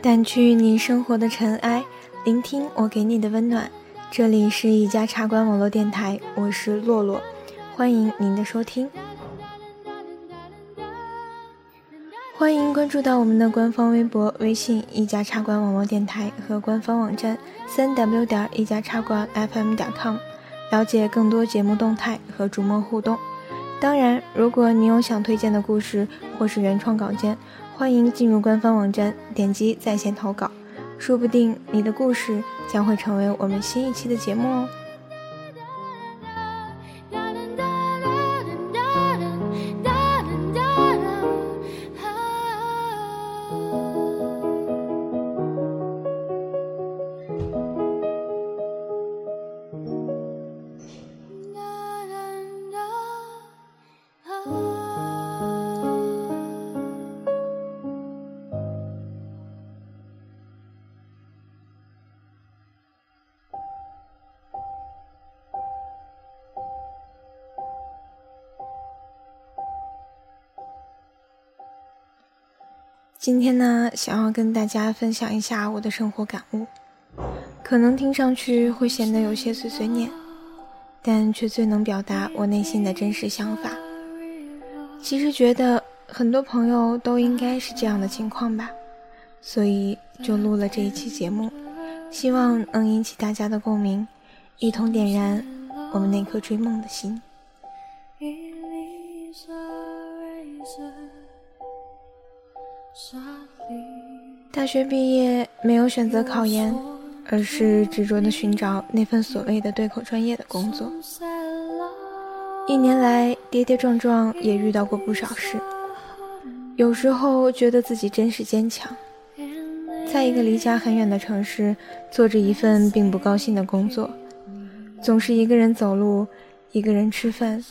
掸去你生活的尘埃，聆听我给你的温暖。这里是一家茶馆网络电台，我是洛洛，欢迎您的收听。欢迎关注到我们的官方微博、微信“一家茶馆网络电台”和官方网站三 w 点一家茶馆 FM 点 com，了解更多节目动态和主播互动。当然，如果你有想推荐的故事或是原创稿件。欢迎进入官方网站，点击在线投稿，说不定你的故事将会成为我们新一期的节目哦。今天呢，想要跟大家分享一下我的生活感悟，可能听上去会显得有些碎碎念，但却最能表达我内心的真实想法。其实觉得很多朋友都应该是这样的情况吧，所以就录了这一期节目，希望能引起大家的共鸣，一同点燃我们那颗追梦的心。大学毕业没有选择考研，而是执着的寻找那份所谓的对口专业的工作。一年来跌跌撞撞，也遇到过不少事。有时候觉得自己真是坚强，在一个离家很远的城市，做着一份并不高兴的工作，总是一个人走路，一个人吃饭，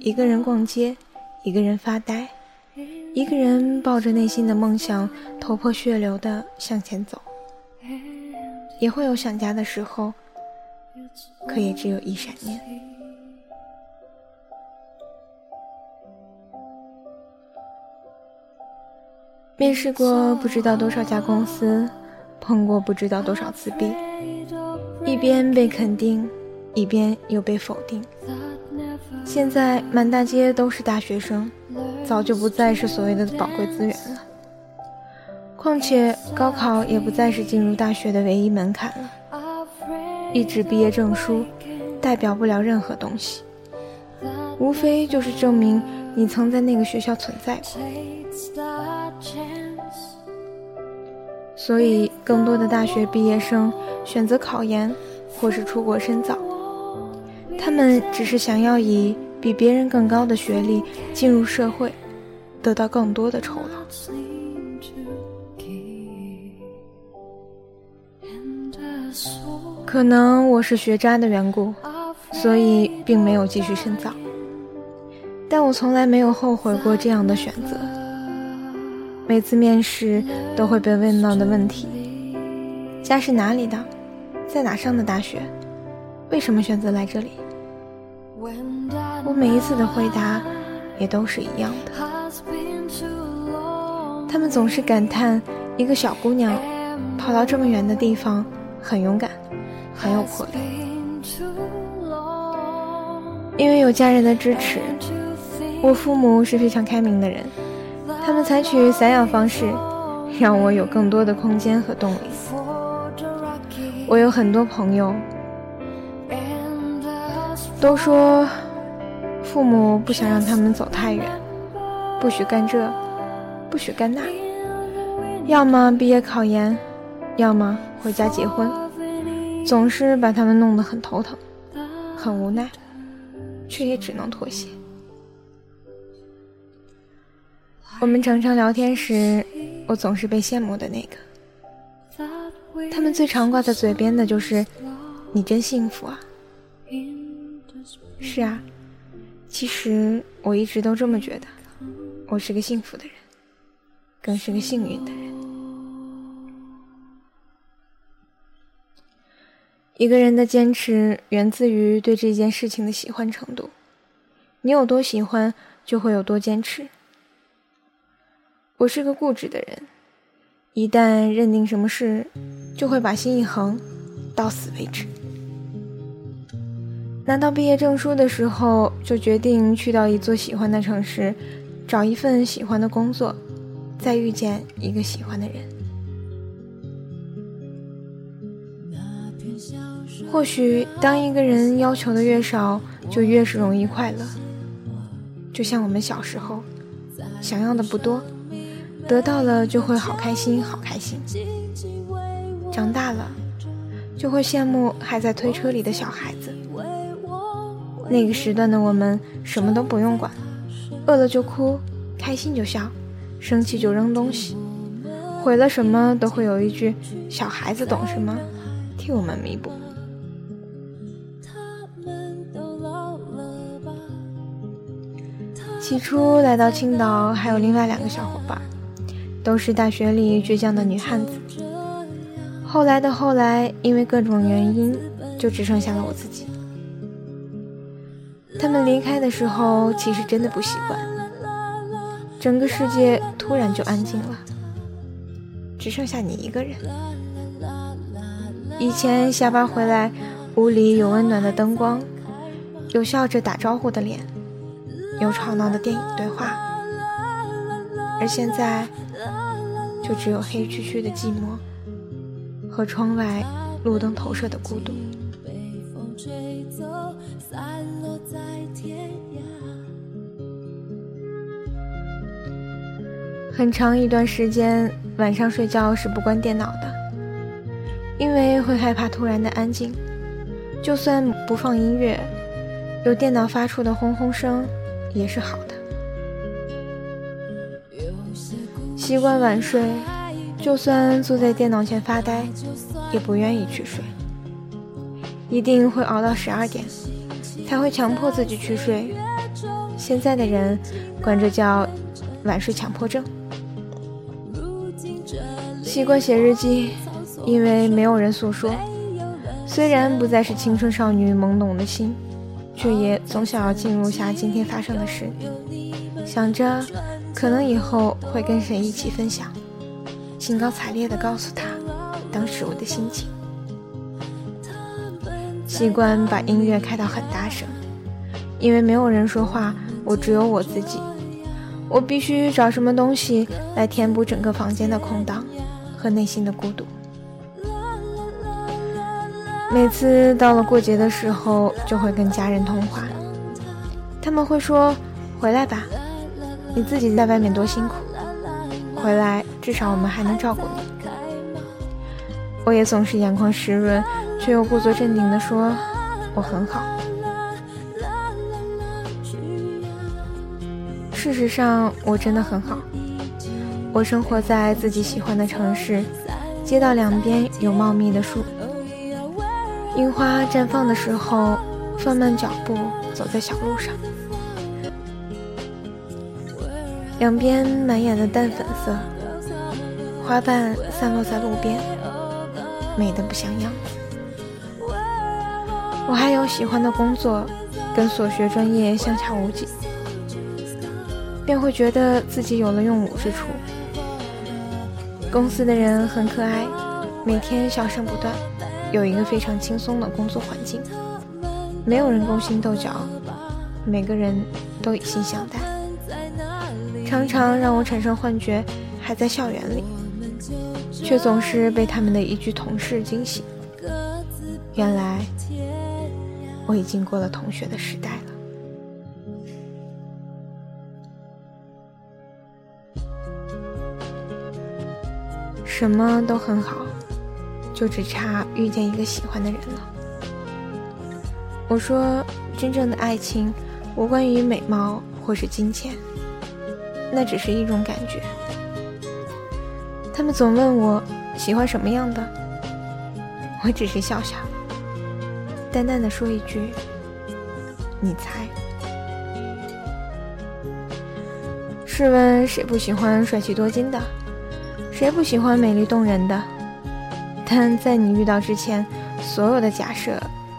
一个人逛街，一个人发呆。一个人抱着内心的梦想，头破血流的向前走，也会有想家的时候，可也只有一闪念。面试过不知道多少家公司，碰过不知道多少次壁，一边被肯定，一边又被否定。现在满大街都是大学生。早就不再是所谓的宝贵资源了。况且高考也不再是进入大学的唯一门槛了。一纸毕业证书代表不了任何东西，无非就是证明你曾在那个学校存在过。所以，更多的大学毕业生选择考研或是出国深造，他们只是想要以。比别人更高的学历进入社会，得到更多的酬劳。可能我是学渣的缘故，所以并没有继续深造。但我从来没有后悔过这样的选择。每次面试都会被问到的问题：家是哪里的？在哪上的大学？为什么选择来这里？我每一次的回答也都是一样的。他们总是感叹一个小姑娘跑到这么远的地方很勇敢，很有魄力。因为有家人的支持，我父母是非常开明的人，他们采取散养方式，让我有更多的空间和动力。我有很多朋友。都说父母不想让他们走太远，不许干这，不许干那，要么毕业考研，要么回家结婚，总是把他们弄得很头疼，很无奈，却也只能妥协。我们常常聊天时，我总是被羡慕的那个。他们最常挂在嘴边的就是“你真幸福啊”。是啊，其实我一直都这么觉得，我是个幸福的人，更是个幸运的人。一个人的坚持源自于对这件事情的喜欢程度，你有多喜欢，就会有多坚持。我是个固执的人，一旦认定什么事，就会把心一横，到死为止。拿到毕业证书的时候，就决定去到一座喜欢的城市，找一份喜欢的工作，再遇见一个喜欢的人。或许，当一个人要求的越少，就越是容易快乐。就像我们小时候，想要的不多，得到了就会好开心，好开心。长大了，就会羡慕还在推车里的小孩子。那个时段的我们，什么都不用管，饿了就哭，开心就笑，生气就扔东西，毁了什么都会有一句“小孩子懂什么”，替我们弥补。起初来到青岛，还有另外两个小伙伴，都是大学里倔强的女汉子。后来的后来，因为各种原因，就只剩下了我自己。他们离开的时候，其实真的不习惯，整个世界突然就安静了，只剩下你一个人。以前下班回来，屋里有温暖的灯光，有笑着打招呼的脸。有吵闹的电影对话，而现在就只有黑黢黢的寂寞和窗外路灯投射的孤独。吹走，散落在天涯很长一段时间，晚上睡觉是不关电脑的，因为会害怕突然的安静。就算不放音乐，有电脑发出的轰轰声。也是好的。习惯晚睡，就算坐在电脑前发呆，也不愿意去睡，一定会熬到十二点，才会强迫自己去睡。现在的人管这叫晚睡强迫症。习惯写日记，因为没有人诉说，虽然不再是青春少女懵懂的心。却也总想要记录下今天发生的事，想着可能以后会跟谁一起分享，兴高采烈地告诉他当时我的心情。习惯把音乐开到很大声，因为没有人说话，我只有我自己，我必须找什么东西来填补整个房间的空档和内心的孤独。每次到了过节的时候，就会跟家人通话。他们会说：“回来吧，你自己在外面多辛苦，回来至少我们还能照顾你。”我也总是眼眶湿润，却又故作镇定地说：“我很好。”事实上，我真的很好。我生活在自己喜欢的城市，街道两边有茂密的树。樱花绽放的时候，放慢脚步走在小路上，两边满眼的淡粉色，花瓣散落在路边，美得不像样。我还有喜欢的工作，跟所学专业相差无几，便会觉得自己有了用武之处。公司的人很可爱，每天笑声不断。有一个非常轻松的工作环境，没有人勾心斗角，每个人都以心相待，常常让我产生幻觉，还在校园里，却总是被他们的一句“同事”惊醒。原来我已经过了同学的时代了，什么都很好。就只差遇见一个喜欢的人了。我说，真正的爱情无关于美貌或是金钱，那只是一种感觉。他们总问我喜欢什么样的，我只是笑笑，淡淡的说一句：“你猜。”试问谁不喜欢帅气多金的？谁不喜欢美丽动人的？但在你遇到之前，所有的假设。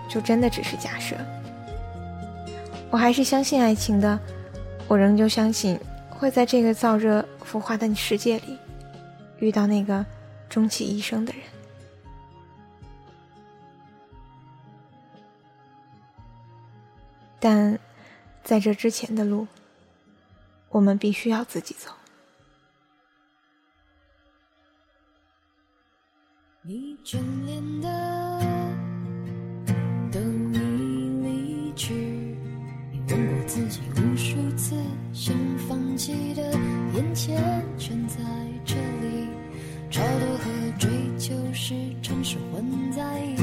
就真的只是假设。我还是相信爱情的，我仍旧相信会在这个燥热浮华的世界里，遇到那个终其一生的人。但在这之前的路，我们必须要自己走。你眷恋的。自己无数次想放弃的，眼前是城市混在一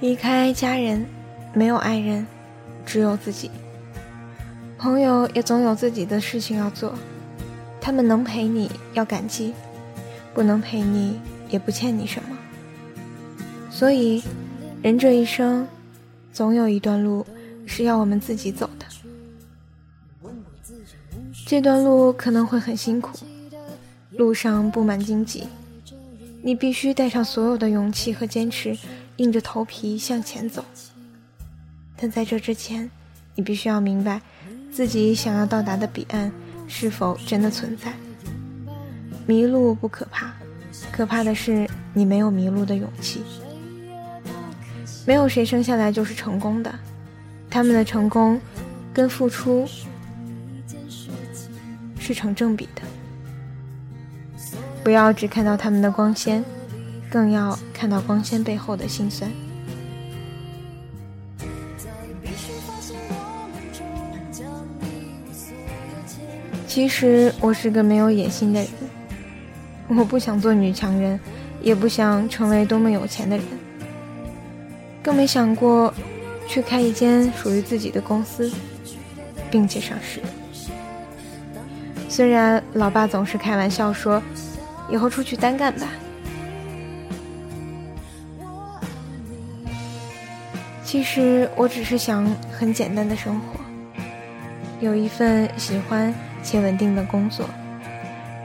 离开家人，没有爱人，只有自己。朋友也总有自己的事情要做，他们能陪你要感激，不能陪你也不欠你什么。所以，人这一生，总有一段路是要我们自己走的。这段路可能会很辛苦，路上布满荆棘，你必须带上所有的勇气和坚持。硬着头皮向前走，但在这之前，你必须要明白，自己想要到达的彼岸是否真的存在。迷路不可怕，可怕的是你没有迷路的勇气。没有谁生下来就是成功的，他们的成功跟付出是成正比的。不要只看到他们的光鲜。更要看到光鲜背后的辛酸。其实我是个没有野心的人，我不想做女强人，也不想成为多么有钱的人，更没想过去开一间属于自己的公司，并且上市。虽然老爸总是开玩笑说，以后出去单干吧。其实我只是想很简单的生活，有一份喜欢且稳定的工作，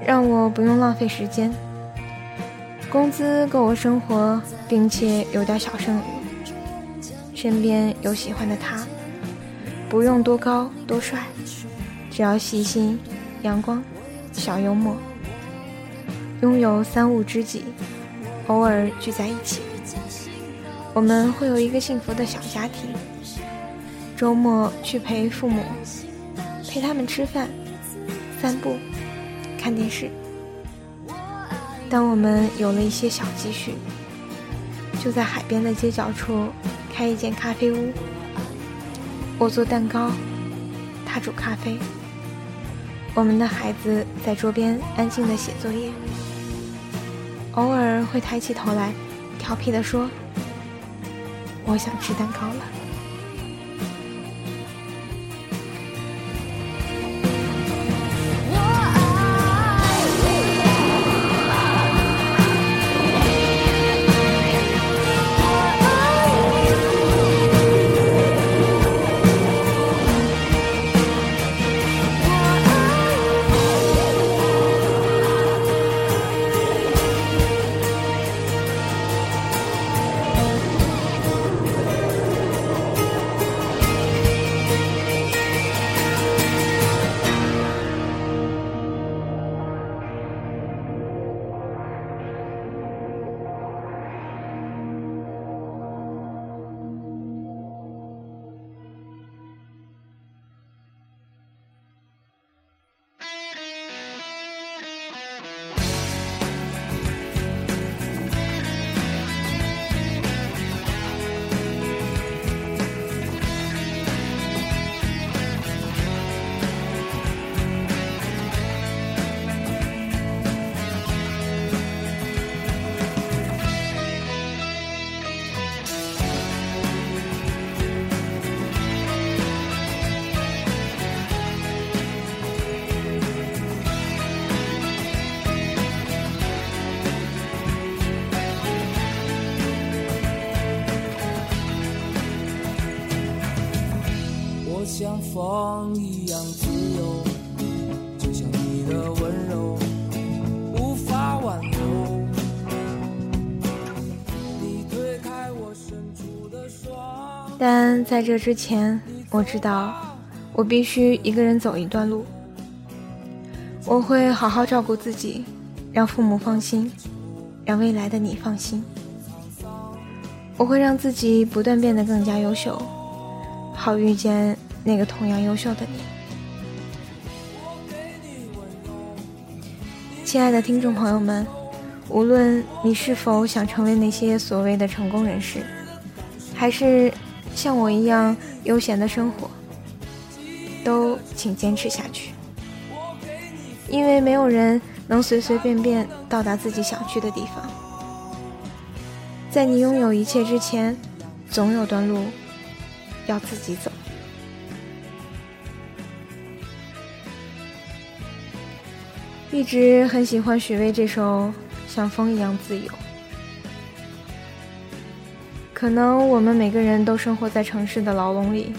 让我不用浪费时间，工资够我生活，并且有点小剩余，身边有喜欢的他，不用多高多帅，只要细心、阳光、小幽默，拥有三五知己，偶尔聚在一起。我们会有一个幸福的小家庭，周末去陪父母，陪他们吃饭、散步、看电视。当我们有了一些小积蓄，就在海边的街角处开一间咖啡屋。我做蛋糕，他煮咖啡。我们的孩子在桌边安静的写作业，偶尔会抬起头来，调皮的说。我想吃蛋糕了。风一样自由，就像你的温柔无法挽留。但在这之前，我知道我必须一个人走一段路。我会好好照顾自己，让父母放心，让未来的你放心。我会让自己不断变得更加优秀，好遇见。那个同样优秀的你，亲爱的听众朋友们，无论你是否想成为那些所谓的成功人士，还是像我一样悠闲的生活，都请坚持下去，因为没有人能随随便便到达自己想去的地方。在你拥有一切之前，总有段路要自己走。一直很喜欢许巍这首《像风一样自由》。可能我们每个人都生活在城市的牢笼里，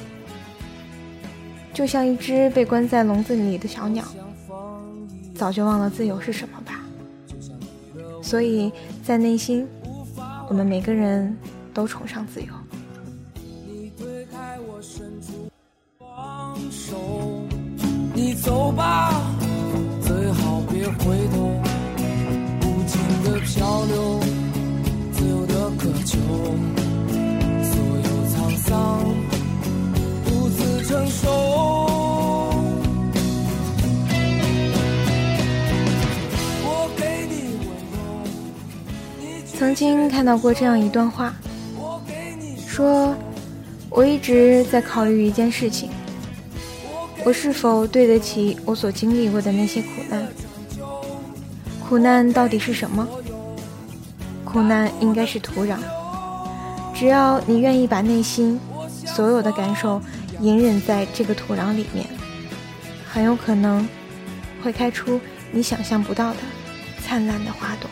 就像一只被关在笼子里的小鸟，早就忘了自由是什么吧。所以在内心，我们每个人都崇尚自由。你走吧。回头，无尽的漂流，自由的渴求，所有沧桑独自承受。曾经看到过这样一段话，说我一直在考虑一件事情：我是否对得起我所经历过的那些苦难？苦难到底是什么？苦难应该是土壤。只要你愿意把内心所有的感受隐忍在这个土壤里面，很有可能会开出你想象不到的灿烂的花朵。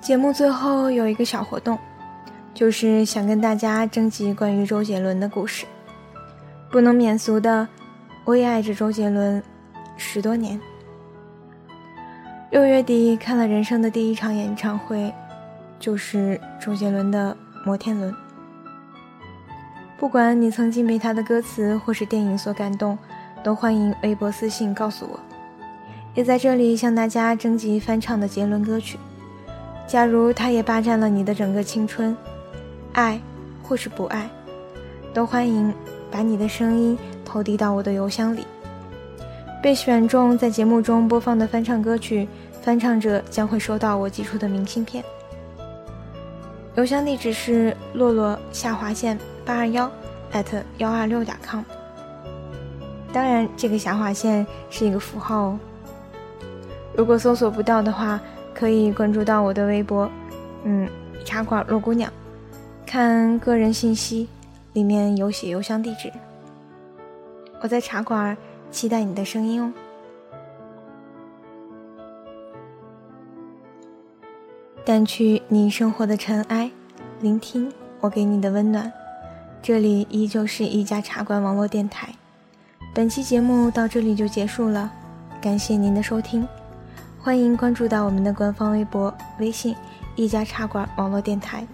节目最后有一个小活动，就是想跟大家征集关于周杰伦的故事。不能免俗的，我也爱着周杰伦十多年。六月底看了人生的第一场演唱会，就是周杰伦的《摩天轮》。不管你曾经被他的歌词或是电影所感动，都欢迎微博私信告诉我。也在这里向大家征集翻唱的杰伦歌曲。假如他也霸占了你的整个青春，爱或是不爱，都欢迎把你的声音投递到我的邮箱里。被选中在节目中播放的翻唱歌曲，翻唱者将会收到我寄出的明信片。邮箱地址是洛洛下划线八二幺艾特幺二六点 com。当然，这个下划线是一个符号哦。如果搜索不到的话，可以关注到我的微博，嗯，茶馆洛姑娘，看个人信息，里面有写邮箱地址。我在茶馆期待你的声音哦。掸去你生活的尘埃，聆听我给你的温暖。这里依旧是一家茶馆网络电台。本期节目到这里就结束了，感谢您的收听。欢迎关注到我们的官方微博、微信“一家茶馆网络电台”，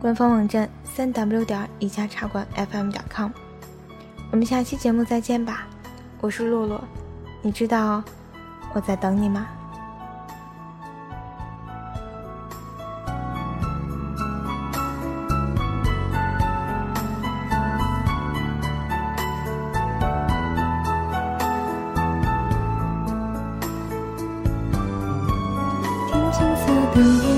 官方网站三 w 点一家茶馆 FM 点 com。我们下期节目再见吧，我是洛洛，你知道我在等你吗？等